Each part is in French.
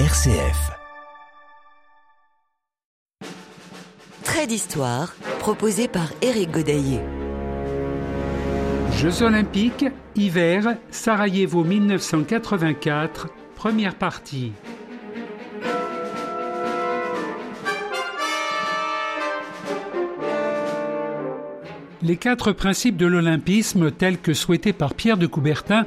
RCF. Trait d'histoire proposé par Éric Godaillé. Jeux olympiques, hiver, Sarajevo 1984, première partie. Les quatre principes de l'olympisme tels que souhaités par Pierre de Coubertin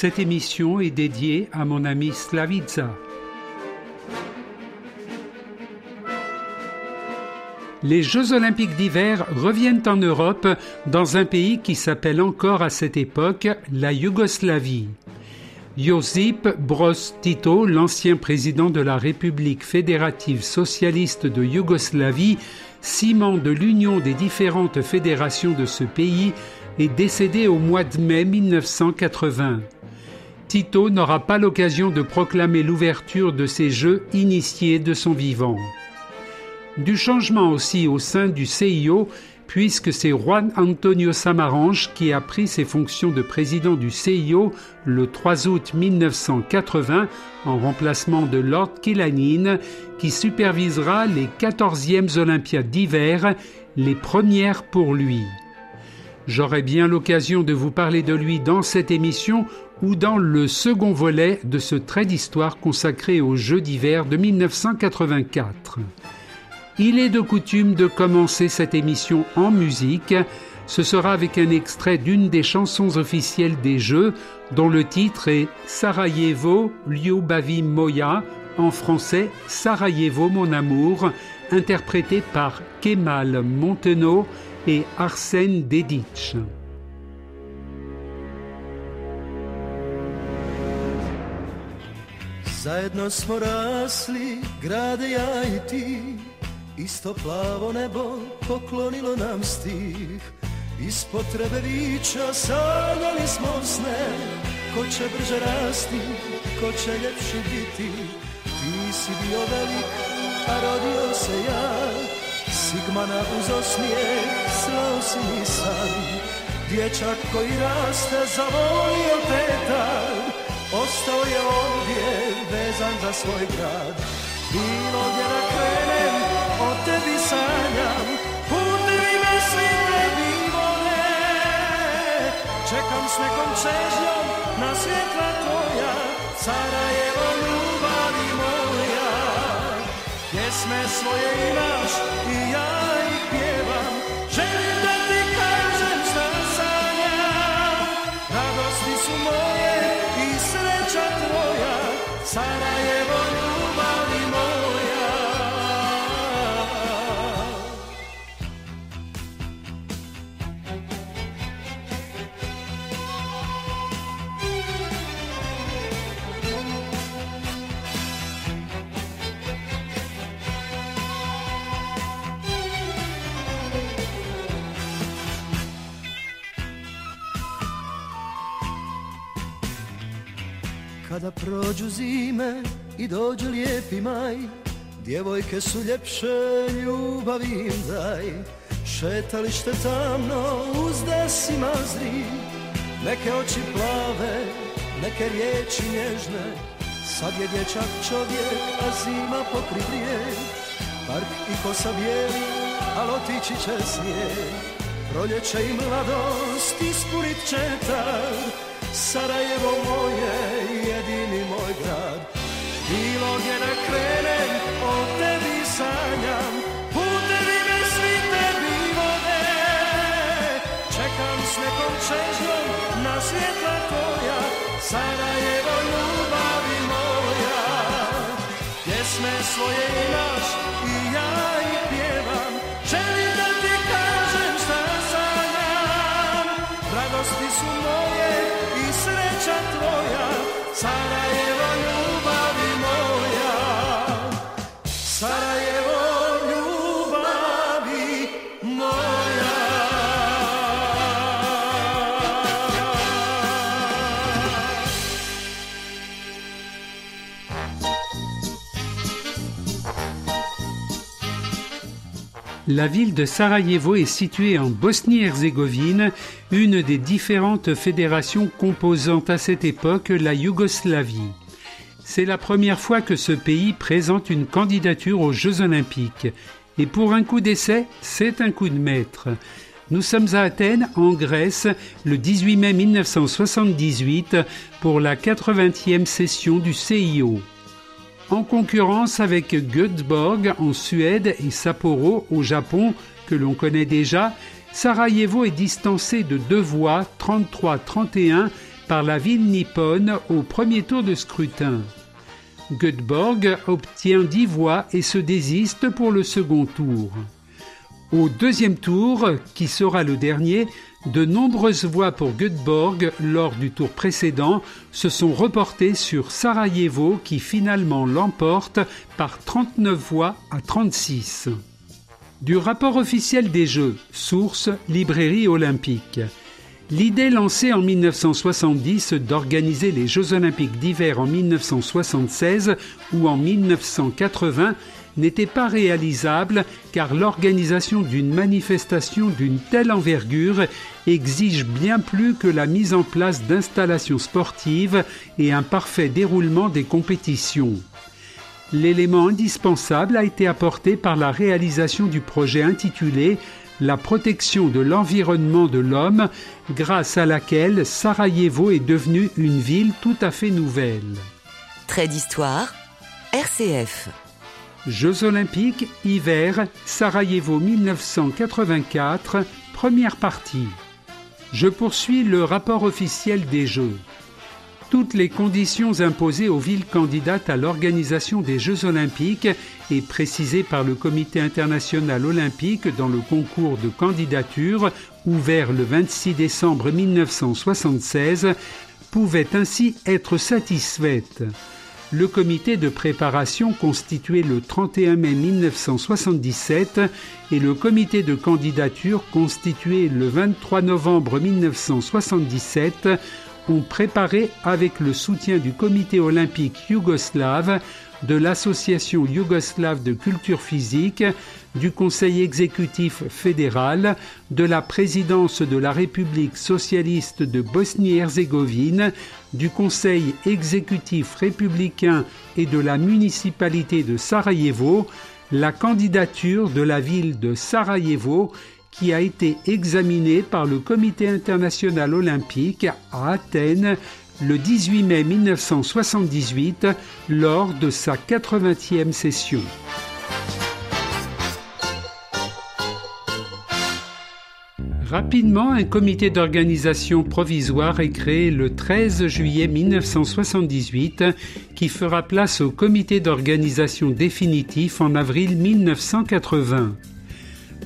Cette émission est dédiée à mon ami Slavica. Les Jeux olympiques d'hiver reviennent en Europe dans un pays qui s'appelle encore à cette époque la Yougoslavie. Josip Broz Tito, l'ancien président de la République fédérative socialiste de Yougoslavie, ciment de l'union des différentes fédérations de ce pays, est décédé au mois de mai 1980. Tito n'aura pas l'occasion de proclamer l'ouverture de ces Jeux initiés de son vivant. Du changement aussi au sein du CIO, puisque c'est Juan Antonio Samaranch qui a pris ses fonctions de président du CIO le 3 août 1980 en remplacement de Lord Killanin, qui supervisera les 14e Olympiades d'hiver, les premières pour lui. J'aurai bien l'occasion de vous parler de lui dans cette émission ou dans le second volet de ce trait d'histoire consacré aux Jeux d'hiver de 1984. Il est de coutume de commencer cette émission en musique. Ce sera avec un extrait d'une des chansons officielles des Jeux, dont le titre est Sarajevo Ljubavi Moya, en français Sarajevo mon amour, interprété par Kemal Monteno et Arsène Dedic. Zajedno smo rasli, grade ja i ti. Isto plavo nebo poklonilo nam stih. Iz potrebe vića sanjali smo sne. Ko će brže rasti, ko će ljepši biti? Ti si bio velik, a rodio se ja. Sigmana uz osmijeh, slao si mi san. Dječak koji raste, zavolio te tad Ostao je ovdje, vezan za svoj grad. Bilo gdje da krenem, o tebi sanjam. Putevi me svi tebi vole. Čekam s nekom čežnjom na svjetla tvoja. Sarajevo ljubavi moja. Pjesme svoje imaš i ja Sarajevo Kada prođu zime i dođe lijepi maj Djevojke su ljepše, ljubav im daj. Šetalište tamno, uzda si mazri Neke oči plave, neke riječi nježne. Sad je dječak čovjek, a zima pokri Park i kosa bijeli, al otići će snijeg Proljeće i mladost ispunit će tad Sarajevo moje, moj grad. Bilo gdje da krenem, o tebi sanjam. Putevi me svi tebi vode. Čekam s nekom čežnjom na svjetla tvoja. Sarajevo ljubavi moja. Pjesme svoje imaš i ja ih pjevam. Želim da ti kažem šta sanjam. Radosti su moje La ville de Sarajevo est située en Bosnie-Herzégovine, une des différentes fédérations composant à cette époque la Yougoslavie. C'est la première fois que ce pays présente une candidature aux Jeux olympiques. Et pour un coup d'essai, c'est un coup de maître. Nous sommes à Athènes, en Grèce, le 18 mai 1978 pour la 80e session du CIO en concurrence avec Göteborg en Suède et Sapporo au Japon, que l'on connaît déjà, Sarajevo est distancé de deux voix 33-31 par la ville nippone au premier tour de scrutin. Göteborg obtient 10 voix et se désiste pour le second tour. Au deuxième tour, qui sera le dernier, de nombreuses voix pour Göteborg lors du tour précédent se sont reportées sur Sarajevo qui finalement l'emporte par 39 voix à 36. Du rapport officiel des Jeux, source Librairie olympique. L'idée lancée en 1970 d'organiser les Jeux olympiques d'hiver en 1976 ou en 1980 n'était pas réalisable car l'organisation d'une manifestation d'une telle envergure exige bien plus que la mise en place d'installations sportives et un parfait déroulement des compétitions. L'élément indispensable a été apporté par la réalisation du projet intitulé La protection de l'environnement de l'homme, grâce à laquelle Sarajevo est devenue une ville tout à fait nouvelle. Trait d'histoire, RCF. Jeux olympiques, hiver, Sarajevo 1984, première partie. Je poursuis le rapport officiel des Jeux. Toutes les conditions imposées aux villes candidates à l'organisation des Jeux olympiques et précisées par le Comité international olympique dans le concours de candidature ouvert le 26 décembre 1976 pouvaient ainsi être satisfaites le comité de préparation constitué le 31 mai 1977 et le comité de candidature constitué le 23 novembre 1977 ont préparé avec le soutien du comité olympique yougoslave, de l'association yougoslave de culture physique, du Conseil exécutif fédéral, de la présidence de la République socialiste de Bosnie-Herzégovine, du Conseil exécutif républicain et de la municipalité de Sarajevo, la candidature de la ville de Sarajevo qui a été examinée par le Comité international olympique à Athènes le 18 mai 1978 lors de sa 80e session. Rapidement, un comité d'organisation provisoire est créé le 13 juillet 1978 qui fera place au comité d'organisation définitif en avril 1980.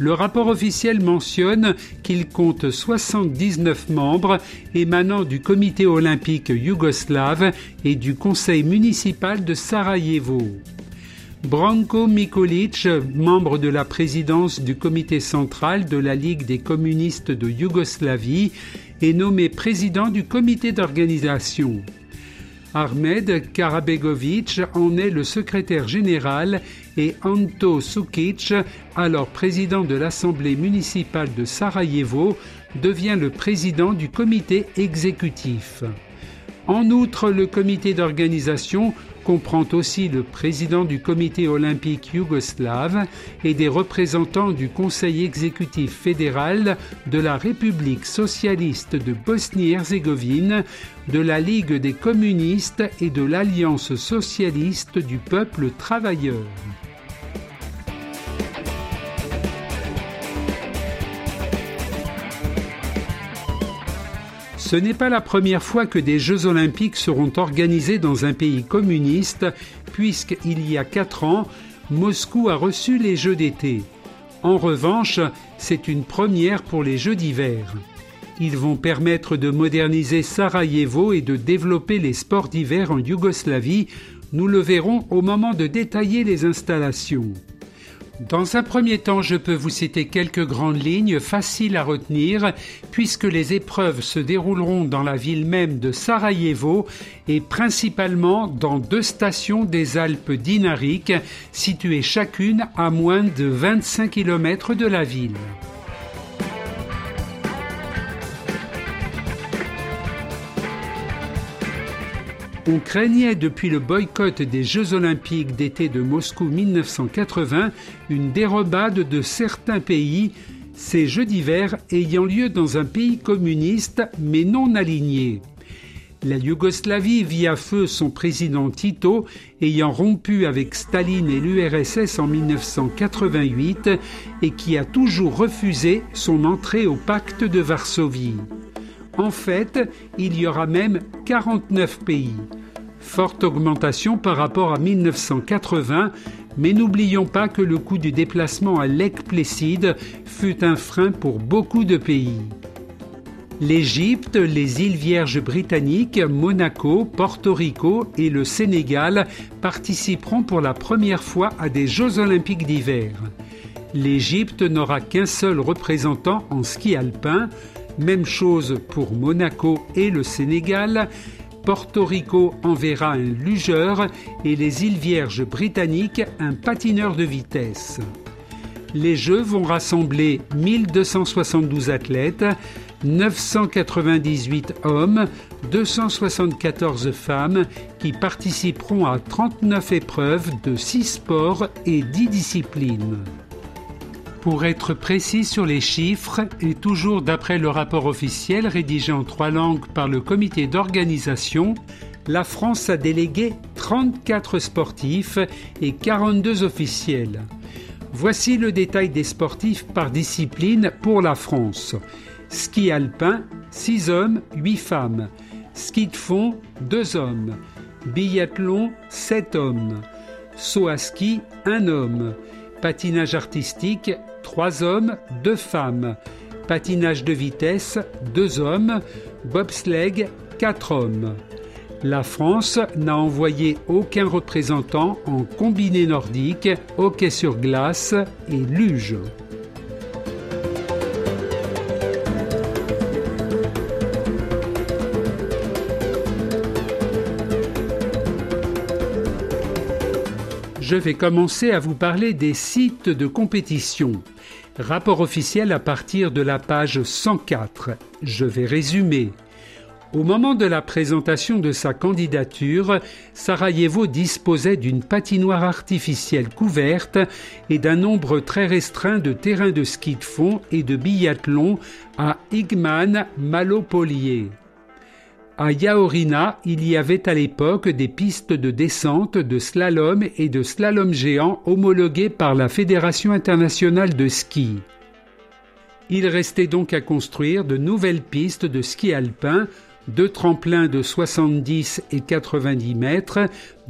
Le rapport officiel mentionne qu'il compte 79 membres émanant du comité olympique yougoslave et du conseil municipal de Sarajevo. Branko Mikolic, membre de la présidence du comité central de la Ligue des communistes de Yougoslavie, est nommé président du comité d'organisation. Ahmed Karabegovic en est le secrétaire général et Anto Sukic, alors président de l'Assemblée municipale de Sarajevo, devient le président du comité exécutif. En outre, le comité d'organisation comprend aussi le président du comité olympique yougoslave et des représentants du Conseil exécutif fédéral de la République socialiste de Bosnie-Herzégovine, de la Ligue des communistes et de l'Alliance socialiste du peuple travailleur. Ce n'est pas la première fois que des Jeux olympiques seront organisés dans un pays communiste, puisqu'il y a quatre ans, Moscou a reçu les Jeux d'été. En revanche, c'est une première pour les Jeux d'hiver. Ils vont permettre de moderniser Sarajevo et de développer les sports d'hiver en Yougoslavie. Nous le verrons au moment de détailler les installations. Dans un premier temps, je peux vous citer quelques grandes lignes faciles à retenir puisque les épreuves se dérouleront dans la ville même de Sarajevo et principalement dans deux stations des Alpes dinariques situées chacune à moins de 25 km de la ville. On craignait depuis le boycott des Jeux olympiques d'été de Moscou 1980 une dérobade de certains pays, ces Jeux d'hiver ayant lieu dans un pays communiste mais non aligné. La Yougoslavie vit à feu son président Tito, ayant rompu avec Staline et l'URSS en 1988 et qui a toujours refusé son entrée au pacte de Varsovie. En fait, il y aura même 49 pays. Forte augmentation par rapport à 1980, mais n'oublions pas que le coût du déplacement à Lake Placid fut un frein pour beaucoup de pays. L'Égypte, les îles Vierges britanniques, Monaco, Porto Rico et le Sénégal participeront pour la première fois à des Jeux olympiques d'hiver. L'Égypte n'aura qu'un seul représentant en ski alpin, même chose pour Monaco et le Sénégal. Porto Rico enverra un lugeur et les îles Vierges britanniques un patineur de vitesse. Les Jeux vont rassembler 1272 athlètes, 998 hommes, 274 femmes qui participeront à 39 épreuves de 6 sports et 10 disciplines. Pour être précis sur les chiffres, et toujours d'après le rapport officiel rédigé en trois langues par le comité d'organisation, la France a délégué 34 sportifs et 42 officiels. Voici le détail des sportifs par discipline pour la France. Ski alpin, 6 hommes, 8 femmes. Ski de fond, 2 hommes. Biathlon, 7 hommes. Saut à ski, 1 homme. Patinage artistique, trois hommes, deux femmes. Patinage de vitesse, deux hommes. Bobsleigh, quatre hommes. La France n'a envoyé aucun représentant en combiné nordique, hockey sur glace et luge. je vais commencer à vous parler des sites de compétition. Rapport officiel à partir de la page 104. Je vais résumer. Au moment de la présentation de sa candidature, Sarajevo disposait d'une patinoire artificielle couverte et d'un nombre très restreint de terrains de ski de fond et de biathlon à Igman Malopolier. À Yaorina, il y avait à l'époque des pistes de descente, de slalom et de slalom géant homologuées par la Fédération internationale de ski. Il restait donc à construire de nouvelles pistes de ski alpin, deux tremplins de 70 et 90 mètres,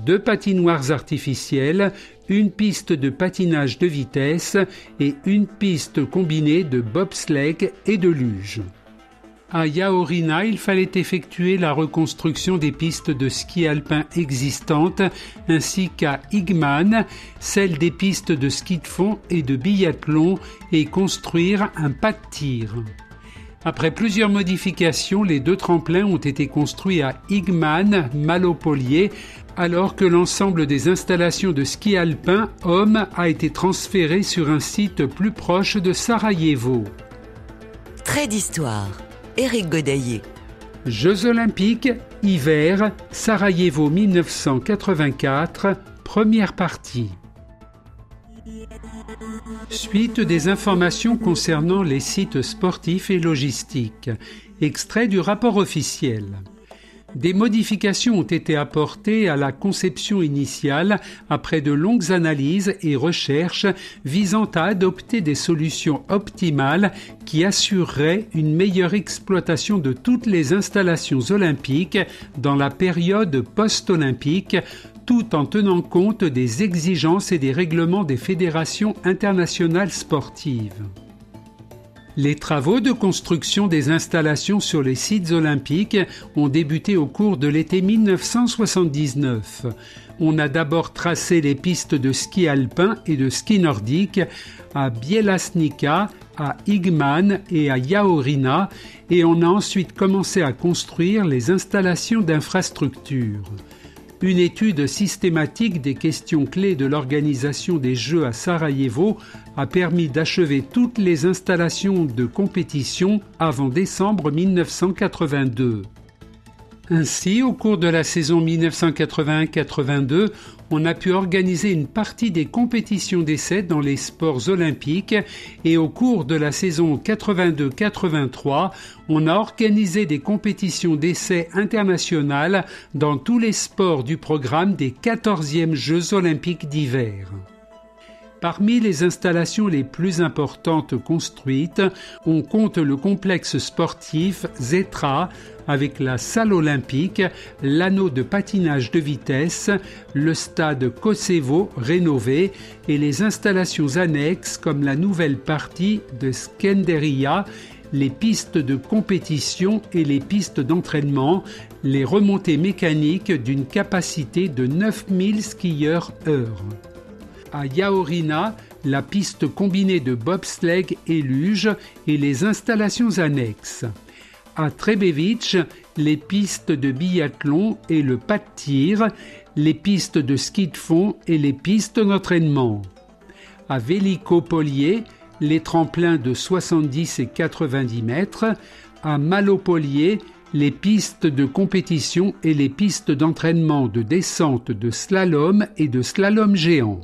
deux patinoires artificielles, une piste de patinage de vitesse et une piste combinée de bobsleigh et de luge. À Yaorina, il fallait effectuer la reconstruction des pistes de ski alpin existantes, ainsi qu'à Igman, celle des pistes de ski de fond et de biathlon, et construire un pas de tir. Après plusieurs modifications, les deux tremplins ont été construits à Igman, Malopolier, alors que l'ensemble des installations de ski alpin homme a été transféré sur un site plus proche de Sarajevo. D'histoire. Éric Godaillé. Jeux olympiques, hiver, Sarajevo 1984, première partie. Suite des informations concernant les sites sportifs et logistiques. Extrait du rapport officiel. Des modifications ont été apportées à la conception initiale après de longues analyses et recherches visant à adopter des solutions optimales qui assureraient une meilleure exploitation de toutes les installations olympiques dans la période post-olympique tout en tenant compte des exigences et des règlements des fédérations internationales sportives. Les travaux de construction des installations sur les sites olympiques ont débuté au cours de l'été 1979. On a d'abord tracé les pistes de ski alpin et de ski nordique à Bielasnica, à Igman et à Yaorina et on a ensuite commencé à construire les installations d'infrastructures. Une étude systématique des questions clés de l'organisation des Jeux à Sarajevo a permis d'achever toutes les installations de compétition avant décembre 1982. Ainsi, au cours de la saison 1981-82, on a pu organiser une partie des compétitions d'essais dans les sports olympiques et au cours de la saison 82-83, on a organisé des compétitions d'essais internationales dans tous les sports du programme des 14e Jeux olympiques d'hiver. Parmi les installations les plus importantes construites, on compte le complexe sportif Zetra avec la salle olympique, l'anneau de patinage de vitesse, le stade Kosevo rénové et les installations annexes comme la nouvelle partie de Skenderia les pistes de compétition et les pistes d'entraînement, les remontées mécaniques d'une capacité de 9000 skieurs heure à Yaorina la piste combinée de bobsleigh et luge et les installations annexes. À Trebevic, les pistes de biathlon et le pas de tir, les pistes de ski de fond et les pistes d'entraînement. À Velikopolier, les tremplins de 70 et 90 mètres. À Malopolier, les pistes de compétition et les pistes d'entraînement de descente de slalom et de slalom géant.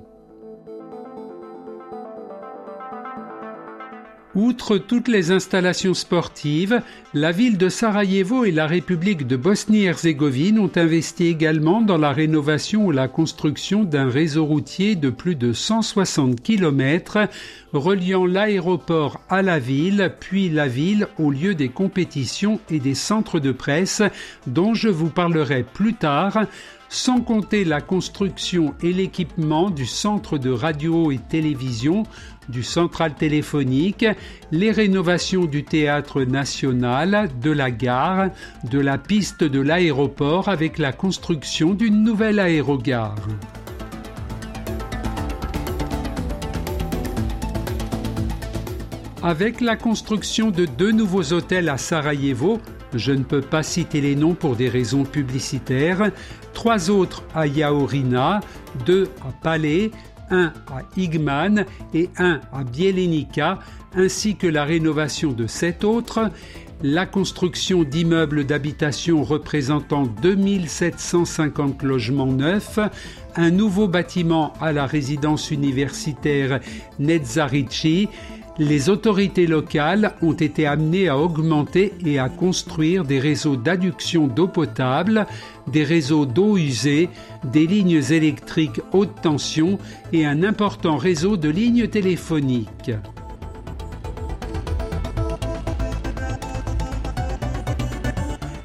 Outre toutes les installations sportives, la ville de Sarajevo et la République de Bosnie-Herzégovine ont investi également dans la rénovation ou la construction d'un réseau routier de plus de 160 km reliant l'aéroport à la ville, puis la ville au lieu des compétitions et des centres de presse dont je vous parlerai plus tard sans compter la construction et l'équipement du centre de radio et télévision, du central téléphonique, les rénovations du théâtre national, de la gare, de la piste de l'aéroport avec la construction d'une nouvelle aérogare. Avec la construction de deux nouveaux hôtels à Sarajevo, je ne peux pas citer les noms pour des raisons publicitaires. Trois autres à Yaorina, deux à Palais, un à Igman et un à Bielenica, ainsi que la rénovation de sept autres, la construction d'immeubles d'habitation représentant 2750 logements neufs, un nouveau bâtiment à la résidence universitaire Netzarici, les autorités locales ont été amenées à augmenter et à construire des réseaux d'adduction d'eau potable, des réseaux d'eau usée, des lignes électriques haute tension et un important réseau de lignes téléphoniques.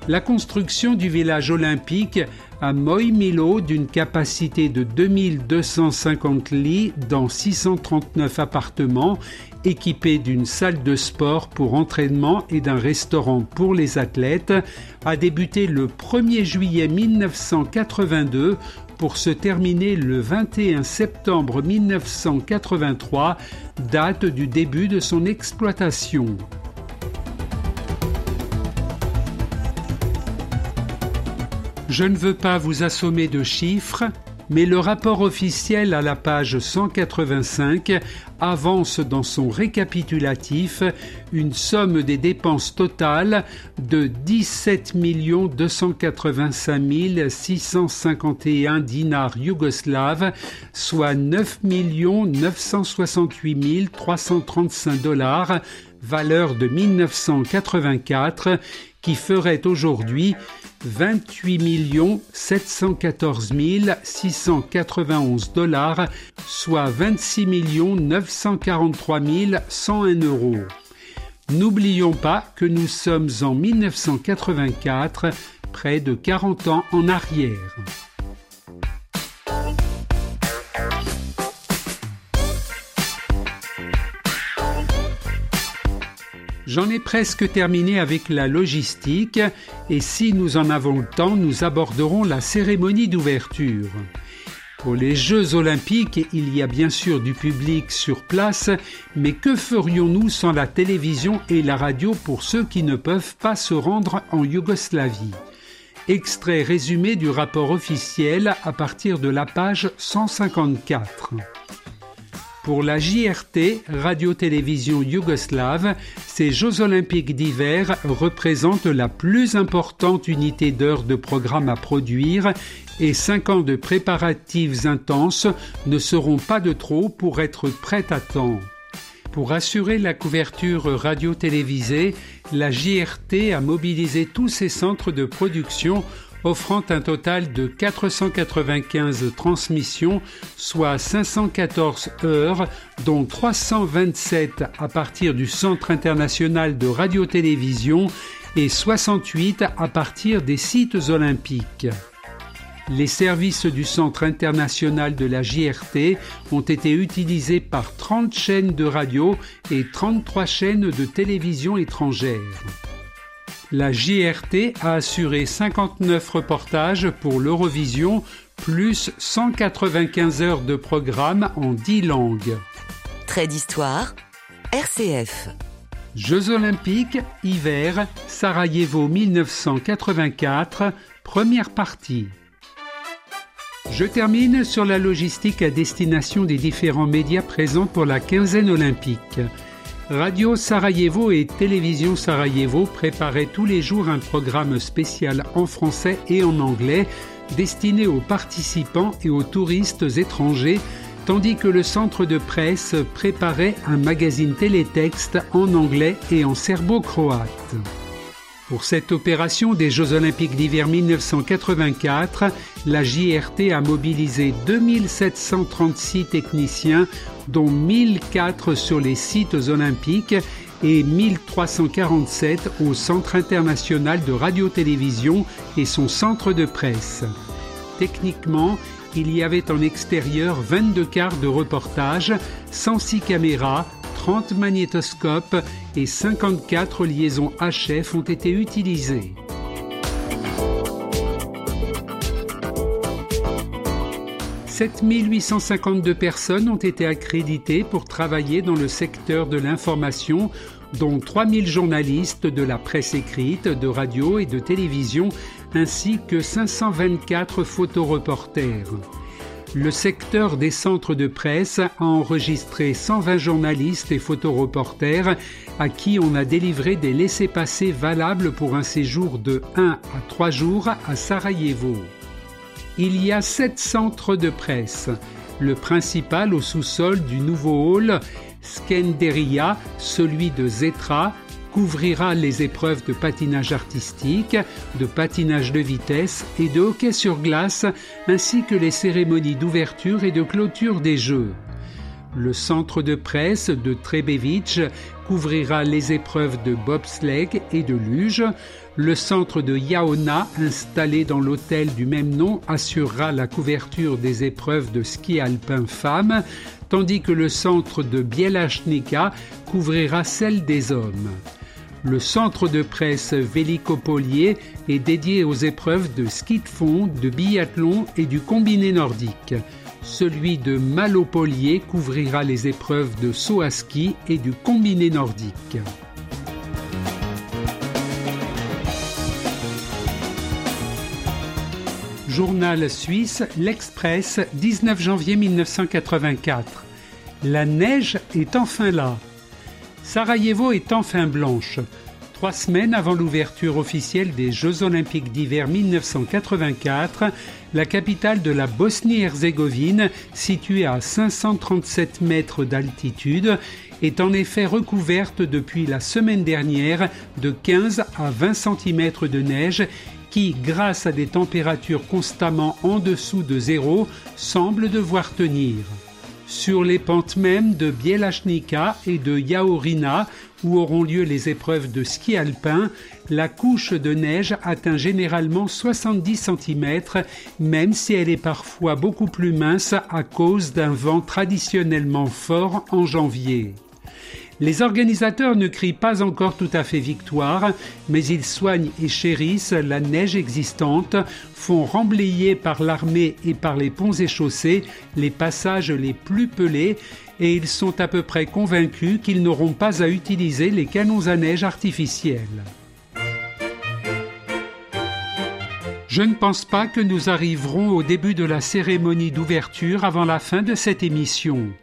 La construction du village olympique à Moimilo d'une capacité de 2250 lits dans 639 appartements équipé d'une salle de sport pour entraînement et d'un restaurant pour les athlètes, a débuté le 1er juillet 1982 pour se terminer le 21 septembre 1983, date du début de son exploitation. Je ne veux pas vous assommer de chiffres, mais le rapport officiel à la page 185 avance dans son récapitulatif une somme des dépenses totales de 17 285 651 dinars yougoslaves, soit 9 968 335 dollars, valeur de 1984, qui ferait aujourd'hui 28 714 691 dollars, soit 26 943 101 euros. N'oublions pas que nous sommes en 1984, près de 40 ans en arrière. J'en ai presque terminé avec la logistique et si nous en avons le temps, nous aborderons la cérémonie d'ouverture. Pour les Jeux olympiques, il y a bien sûr du public sur place, mais que ferions-nous sans la télévision et la radio pour ceux qui ne peuvent pas se rendre en Yougoslavie? Extrait résumé du rapport officiel à partir de la page 154. Pour la JRT, Radio-Télévision Yougoslave, ces Jeux olympiques d'hiver représentent la plus importante unité d'heures de programme à produire et cinq ans de préparatifs intenses ne seront pas de trop pour être prêts à temps. Pour assurer la couverture radio-télévisée, la JRT a mobilisé tous ses centres de production offrant un total de 495 transmissions, soit 514 heures, dont 327 à partir du Centre international de radio-télévision et 68 à partir des sites olympiques. Les services du Centre international de la JRT ont été utilisés par 30 chaînes de radio et 33 chaînes de télévision étrangères la JRT a assuré 59 reportages pour l'Eurovision, plus 195 heures de programme en 10 langues. Trait d'histoire, RCF. Jeux olympiques, hiver, Sarajevo 1984, première partie. Je termine sur la logistique à destination des différents médias présents pour la quinzaine olympique. Radio Sarajevo et Télévision Sarajevo préparaient tous les jours un programme spécial en français et en anglais destiné aux participants et aux touristes étrangers, tandis que le centre de presse préparait un magazine télétexte en anglais et en serbo-croate. Pour cette opération des Jeux olympiques d'hiver 1984, la JRT a mobilisé 2736 techniciens, dont 1004 sur les sites olympiques et 1347 au Centre international de radio-télévision et son centre de presse. Techniquement, il y avait en extérieur 22 quarts de reportage, 106 caméras, 30 magnétoscopes et 54 liaisons HF ont été utilisées. « 7852 personnes ont été accréditées pour travailler dans le secteur de l'information, dont 3000 journalistes de la presse écrite, de radio et de télévision, ainsi que 524 photoreporters. Le secteur des centres de presse a enregistré 120 journalistes et photoreporters à qui on a délivré des laissés-passer valables pour un séjour de 1 à 3 jours à Sarajevo. Il y a 7 centres de presse. Le principal au sous-sol du nouveau hall Skenderia, celui de Zetra, couvrira les épreuves de patinage artistique, de patinage de vitesse et de hockey sur glace, ainsi que les cérémonies d'ouverture et de clôture des Jeux. Le centre de presse de Trebevic couvrira les épreuves de bobsleigh et de luge. Le centre de Yaona, installé dans l'hôtel du même nom, assurera la couverture des épreuves de ski alpin femmes, tandis que le centre de Bielachnika couvrira celle des hommes. Le centre de presse Vélicopolier est dédié aux épreuves de ski de fond, de biathlon et du combiné nordique. Celui de Malopolier couvrira les épreuves de saut à ski et du combiné nordique. Journal suisse, l'Express, 19 janvier 1984. La neige est enfin là. Sarajevo est enfin blanche. Trois semaines avant l'ouverture officielle des Jeux olympiques d'hiver 1984, la capitale de la Bosnie-Herzégovine, située à 537 mètres d'altitude, est en effet recouverte depuis la semaine dernière de 15 à 20 cm de neige qui, grâce à des températures constamment en dessous de zéro, semble devoir tenir sur les pentes mêmes de Bielachnika et de Yaorina, où auront lieu les épreuves de ski alpin, la couche de neige atteint généralement 70 cm, même si elle est parfois beaucoup plus mince à cause d'un vent traditionnellement fort en janvier. Les organisateurs ne crient pas encore tout à fait victoire, mais ils soignent et chérissent la neige existante, font remblayer par l'armée et par les ponts et chaussées les passages les plus pelés, et ils sont à peu près convaincus qu'ils n'auront pas à utiliser les canons à neige artificiels. Je ne pense pas que nous arriverons au début de la cérémonie d'ouverture avant la fin de cette émission.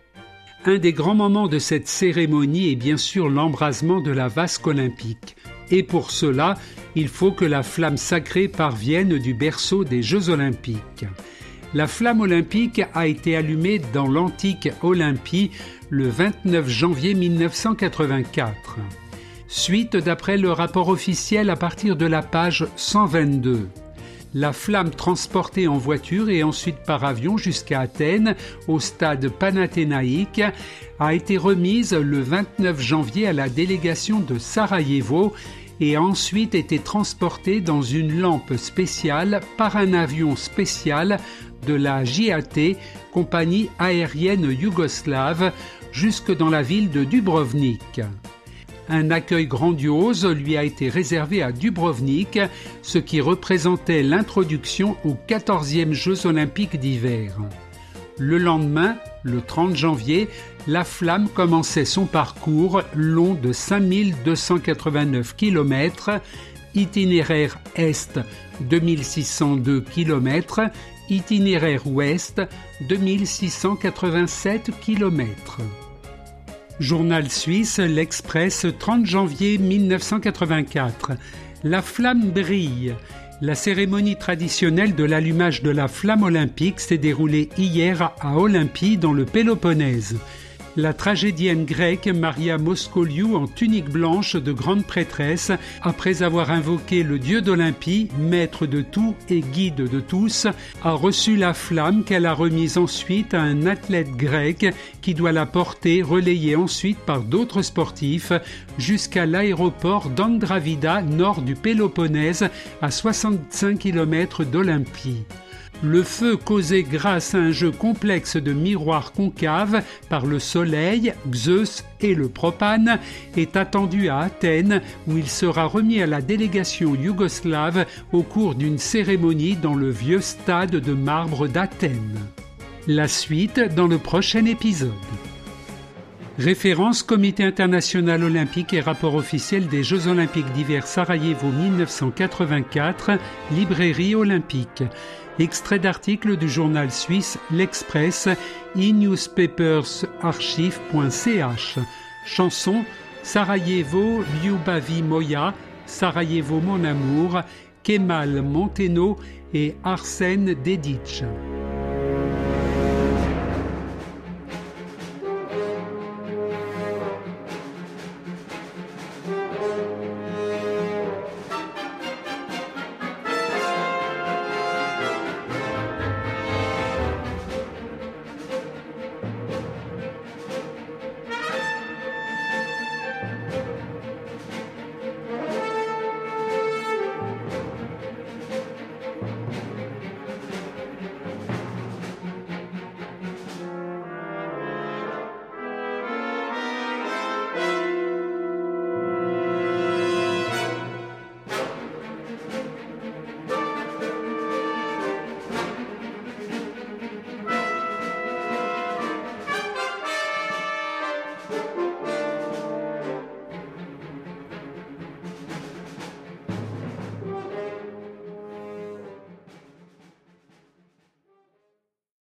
Un des grands moments de cette cérémonie est bien sûr l'embrasement de la vasque olympique. Et pour cela, il faut que la flamme sacrée parvienne du berceau des Jeux olympiques. La flamme olympique a été allumée dans l'antique Olympie le 29 janvier 1984. Suite d'après le rapport officiel à partir de la page 122 la flamme transportée en voiture et ensuite par avion jusqu'à Athènes au stade panathénaïque a été remise le 29 janvier à la délégation de Sarajevo et a ensuite été transportée dans une lampe spéciale par un avion spécial de la JAT, compagnie aérienne yougoslave, jusque dans la ville de Dubrovnik. Un accueil grandiose lui a été réservé à Dubrovnik, ce qui représentait l'introduction aux 14e Jeux olympiques d'hiver. Le lendemain, le 30 janvier, la flamme commençait son parcours long de 5289 km, itinéraire est 2602 km, itinéraire ouest 2687 km. Journal suisse, l'Express, 30 janvier 1984. La flamme brille. La cérémonie traditionnelle de l'allumage de la flamme olympique s'est déroulée hier à Olympie dans le Péloponnèse la tragédienne grecque Maria Moscoliou en tunique blanche de grande prêtresse, après avoir invoqué le dieu d'Olympie, maître de tout et guide de tous, a reçu la flamme qu'elle a remise ensuite à un athlète grec qui doit la porter, relayée ensuite par d'autres sportifs, jusqu'à l'aéroport d'Andravida, nord du Péloponnèse, à 65 km d'Olympie. Le feu causé grâce à un jeu complexe de miroirs concaves par le Soleil, Zeus et le propane est attendu à Athènes où il sera remis à la délégation yougoslave au cours d'une cérémonie dans le vieux stade de marbre d'Athènes. La suite dans le prochain épisode. Référence Comité international olympique et rapport officiel des Jeux olympiques d'hiver Sarajevo 1984, librairie olympique. Extrait d'article du journal suisse L'Express, e-newspapersarchive.ch. Chanson Sarajevo, Ljubavi Moya, Sarajevo mon amour, Kemal Monteno et Arsène Dedic.